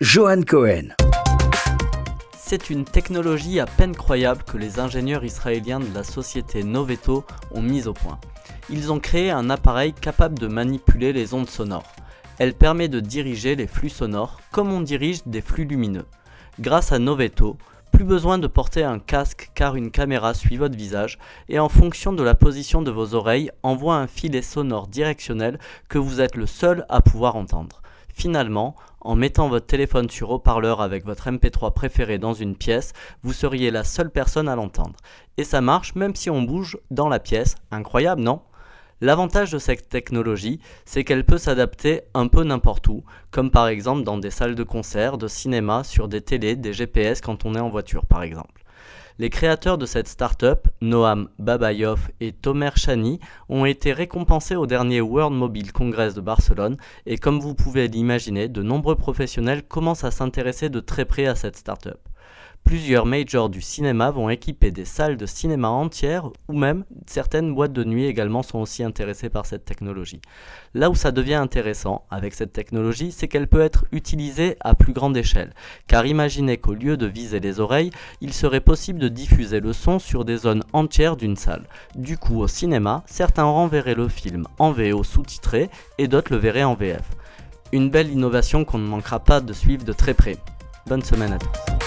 Johan Cohen. C'est une technologie à peine croyable que les ingénieurs israéliens de la société Noveto ont mise au point. Ils ont créé un appareil capable de manipuler les ondes sonores. Elle permet de diriger les flux sonores comme on dirige des flux lumineux. Grâce à Noveto, plus besoin de porter un casque car une caméra suit votre visage et en fonction de la position de vos oreilles envoie un filet sonore directionnel que vous êtes le seul à pouvoir entendre. Finalement, en mettant votre téléphone sur haut-parleur avec votre MP3 préféré dans une pièce, vous seriez la seule personne à l'entendre. Et ça marche même si on bouge dans la pièce. Incroyable, non? L'avantage de cette technologie, c'est qu'elle peut s'adapter un peu n'importe où, comme par exemple dans des salles de concert, de cinéma, sur des télés, des GPS quand on est en voiture par exemple. Les créateurs de cette startup, Noam Babayov et Tomer Chani, ont été récompensés au dernier World Mobile Congress de Barcelone et comme vous pouvez l'imaginer, de nombreux professionnels commencent à s'intéresser de très près à cette startup. Plusieurs majors du cinéma vont équiper des salles de cinéma entières ou même certaines boîtes de nuit également sont aussi intéressées par cette technologie. Là où ça devient intéressant avec cette technologie, c'est qu'elle peut être utilisée à plus grande échelle. Car imaginez qu'au lieu de viser les oreilles, il serait possible de diffuser le son sur des zones entières d'une salle. Du coup, au cinéma, certains renverraient le film en VO sous-titré et d'autres le verraient en VF. Une belle innovation qu'on ne manquera pas de suivre de très près. Bonne semaine à tous.